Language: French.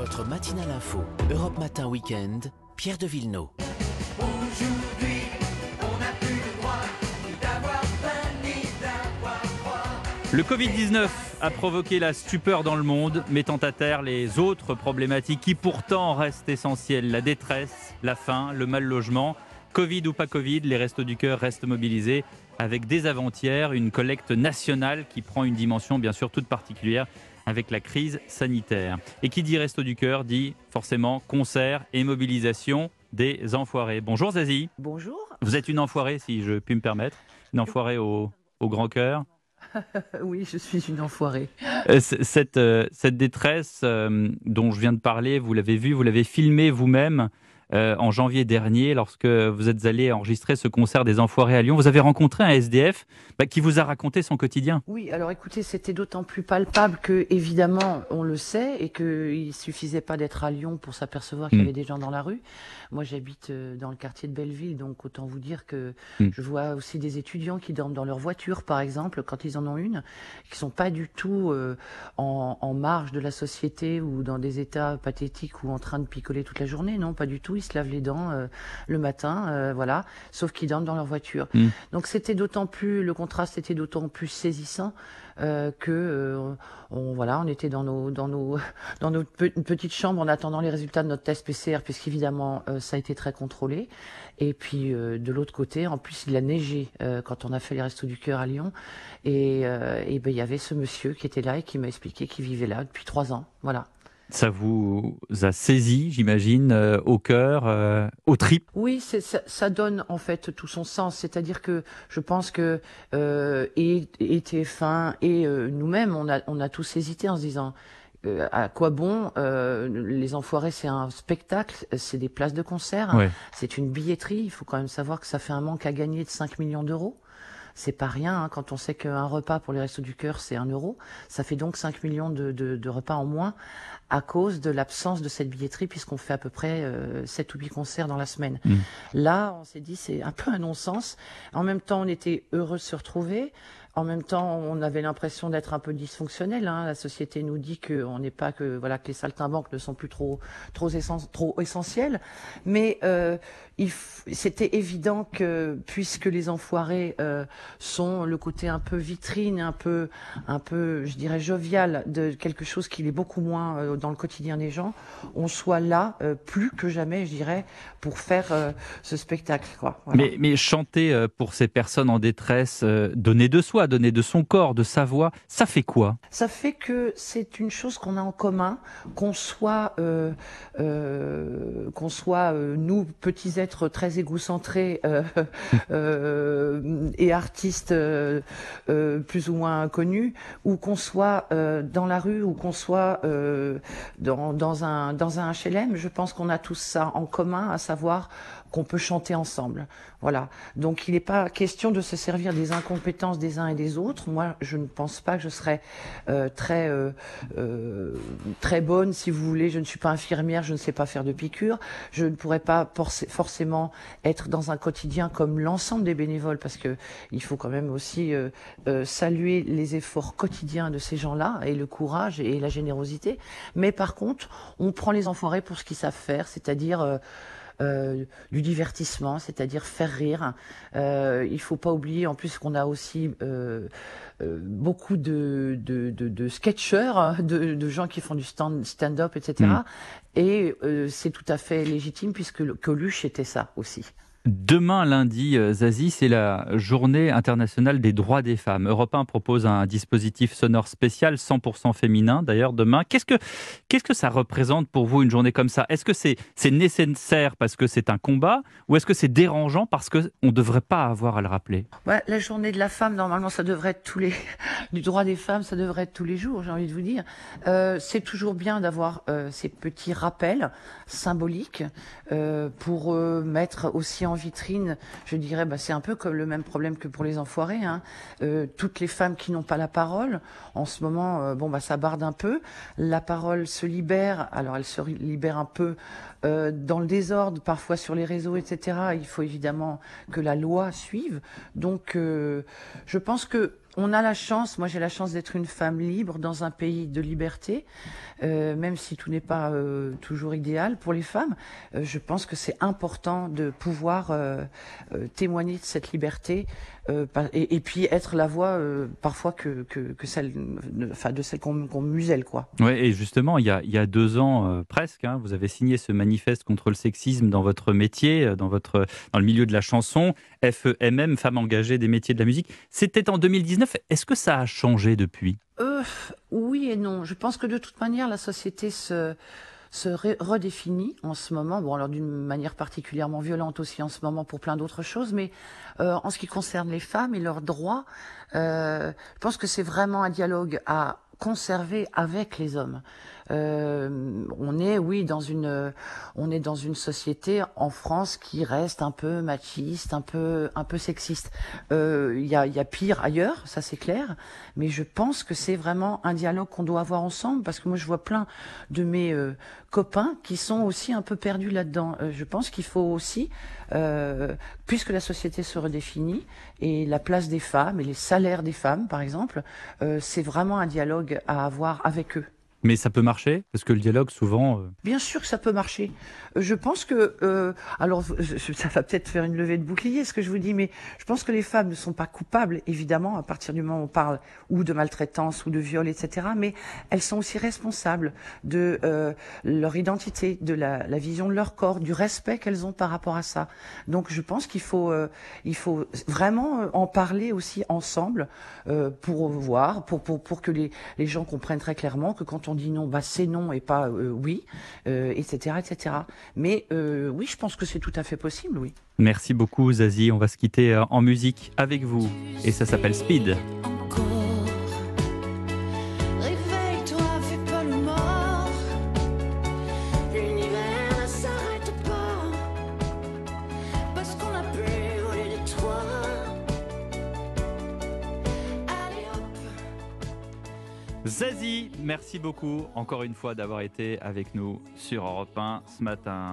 Votre matinale info, Europe Matin Weekend, Pierre de Villeneuve. Aujourd'hui, on n'a plus le droit ni d'avoir faim ni d'avoir froid. Le Covid-19 a provoqué la stupeur dans le monde, mettant à terre les autres problématiques qui pourtant restent essentielles. La détresse, la faim, le mal logement. Covid ou pas Covid, les Restos du Cœur restent mobilisés avec dès avant-hier une collecte nationale qui prend une dimension bien sûr toute particulière avec la crise sanitaire. Et qui dit Resto du Cœur dit forcément concert et mobilisation des enfoirés. Bonjour Zazie. Bonjour. Vous êtes une enfoirée si je puis me permettre. Une enfoirée au, au grand cœur. Oui, je suis une enfoirée. Euh, Cette, euh, cette détresse euh, dont je viens de parler, vous l'avez vu, vous l'avez filmé vous-même euh, en janvier dernier lorsque vous êtes allé enregistrer ce concert des Enfoirés à Lyon. Vous avez rencontré un SDF bah, qui vous a raconté son quotidien. Oui, alors écoutez, c'était d'autant plus palpable que, évidemment, on le sait et qu'il suffisait pas d'être à Lyon pour s'apercevoir qu'il y Mm. avait des gens dans la rue. Moi, j'habite euh, dans le quartier de Belleville, donc autant vous dire que Mm. je vois aussi des étudiants qui dorment dans leur voiture, par exemple, quand ils en ont une, qui sont pas du tout euh, en, en marge de la société ou dans des états pathétiques ou en train de picoler toute la journée. Non, pas du tout. Ils se lavent les dents euh, le matin, euh, voilà, sauf qu'ils dorment dans leur voiture. Mm. Donc c'était d'autant plus, le contraste était d'autant plus saisissant euh, que euh, on voilà, on était dans nos dans nos dans notre pe- une petite chambre en attendant les résultats de notre test PCR, puisqu'évidemment ça a été très contrôlé. Et puis de l'autre côté, en plus il a neigé quand on a fait les restos du cœur à Lyon, et, et ben il y avait ce monsieur qui était là et qui m'a expliqué qu'il vivait là depuis trois ans, voilà. Ça vous a saisi, j'imagine, euh, au cœur, euh, aux tripes. Oui, ça, ça donne en fait tout son sens. C'est-à-dire que je pense que euh, et, et TF1 et euh, nous-mêmes, on a, on a tous hésité en se disant euh, à quoi bon euh, Les Enfoirés, c'est un spectacle, c'est des places de concert, Ouais. c'est une billetterie. Il faut quand même savoir que ça fait un manque à gagner de 5 millions d'euros. C'est pas rien hein, quand on sait qu'un repas pour les Restos du Cœur, c'est un euro. Ça fait donc 5 millions de, de, de repas en moins à cause de l'absence de cette billetterie, puisqu'on fait à peu près euh, 7 ou 8 concerts dans la semaine. Mm. Là, on s'est dit, c'est un peu un non-sens. En même temps, on était heureux de se retrouver. En même temps, on avait l'impression d'être un peu dysfonctionnel. Hein. La société nous dit que on n'est pas que voilà que les saltimbanques ne sont plus trop trop, essen- trop essentiels. Mais euh, c'était évident que puisque les enfoirés euh, sont le côté un peu vitrine, un peu un peu, je dirais jovial de quelque chose qui est beaucoup moins euh, dans le quotidien des gens, on soit là euh, plus que jamais, je dirais, pour faire euh, ce spectacle. Quoi. Mais, mais chanter pour ces personnes en détresse, donner de soi, donner de son corps, de sa voix, ça fait quoi? Ça fait que c'est une chose qu'on a en commun, qu'on soit, euh, euh, qu'on soit euh, nous petits êtres très égocentrés et artistes plus ou moins connus, ou qu'on soit dans la rue, ou qu'on soit dans, dans un dans un HLM. Je pense qu'on a tous ça en commun, à savoir qu'on peut chanter ensemble. Voilà. Donc il n'est pas question de se servir des incompétences des uns et des autres. Moi, je ne pense pas que je serais euh, très euh, euh, très bonne, si vous voulez. Je ne suis pas infirmière, je ne sais pas faire de piqûres. Je ne pourrais pas forc- forcément être dans un quotidien comme l'ensemble des bénévoles, parce que il faut quand même aussi euh, euh, saluer les efforts quotidiens de ces gens-là et le courage et la générosité. Mais par contre, on prend les enfoirés pour ce qu'ils savent faire, c'est-à-dire euh, du divertissement, c'est-à-dire faire rire. Euh, il faut pas oublier en plus qu'on a aussi euh, euh, beaucoup de, de, de, de sketcheurs, hein, de, de gens qui font du stand- stand-up, etc. Mm. Et euh, c'est tout à fait légitime puisque le- Coluche était ça aussi. Demain, lundi, euh, Zazie, c'est la journée internationale des droits des femmes. Europe 1 propose un dispositif sonore spécial 100% féminin, d'ailleurs, demain. Qu'est-ce que, que ça représente pour vous, une journée comme ça? Est-ce que c'est, nécessaire parce que c'est un combat ou est-ce que c'est dérangeant parce qu'on ne devrait pas avoir à le rappeler? Ouais, la journée de la femme, normalement, ça devrait être tous les du droit des femmes, ça devrait être tous les jours. J'ai envie de vous dire, euh, c'est toujours bien d'avoir euh, ces petits rappels symboliques pour mettre aussi en vitrine. Je dirais, bah, c'est un peu comme le même problème que pour les enfoirés. Hein. Euh, toutes les femmes qui n'ont pas la parole, en ce moment, euh, bon, bah, ça barde un peu. La parole se libère. Alors, elle se libère un peu euh, dans le désordre, parfois sur les réseaux, etc. Il faut évidemment que la loi suive. Donc, je pense que on a la chance, moi j'ai la chance d'être une femme libre dans un pays de liberté, euh, même si tout n'est pas euh, toujours idéal pour les femmes. euh, je pense que c'est important de pouvoir témoigner de cette liberté et, puis être la voix parfois que, de- celle qu'on muselle quoi. Ouais, et justement, il y a, deux ans presque, hein, vous avez signé ce manifeste contre le sexisme dans votre métier, dans, votre, dans le milieu de la chanson, FEMM, Femmes engagées des métiers de la musique. C'était en 2019. Est-ce que ça a changé depuis? Euh, oui et non. Je pense que de toute manière, la société se, redéfinit en ce moment. Bon, alors d'une manière particulièrement violente aussi en ce moment pour plein d'autres choses, mais euh, en ce qui concerne les femmes et leurs droits, euh, je pense que c'est vraiment un dialogue à conserver avec les hommes. Euh, on est, oui, dans une, on est dans une société en France qui reste un peu machiste, un peu, un peu sexiste. Euh, Il y, a, y a pire ailleurs, ça c'est clair, mais je pense que c'est vraiment un dialogue qu'on doit avoir ensemble parce que moi je vois plein de mes euh, copains qui sont aussi un peu perdus là-dedans. Euh, je pense qu'il faut aussi, euh, puisque la société se redéfinit et la place des femmes et les salaires des femmes, par exemple, euh, c'est vraiment un dialogue à avoir avec eux. Mais ça peut marcher Parce que le dialogue, souvent. euh, Bien sûr que ça peut marcher. Euh, Je pense que, euh, alors ça va peut-être faire une levée de bouclier ce que je vous dis, mais je pense que les femmes ne sont pas coupables, évidemment, à partir du moment où on parle ou de maltraitance ou de viol, etc. Mais elles sont aussi responsables de euh, leur identité, de la, la vision de leur corps, du respect qu'elles ont par rapport à ça. Donc je pense qu'il faut, euh, il faut vraiment euh, en parler aussi ensemble pour voir, pour, pour, pour que les, les gens comprennent très clairement que quand on dit non, bah c'est non et pas euh, oui, euh, etc., etc. Mais euh, oui, je pense que c'est tout à fait possible, oui. Merci beaucoup, Zazie. On va se quitter en musique avec vous. Et ça s'appelle Speed. Zazie, merci beaucoup encore une fois d'avoir été avec nous sur Europe 1 ce matin.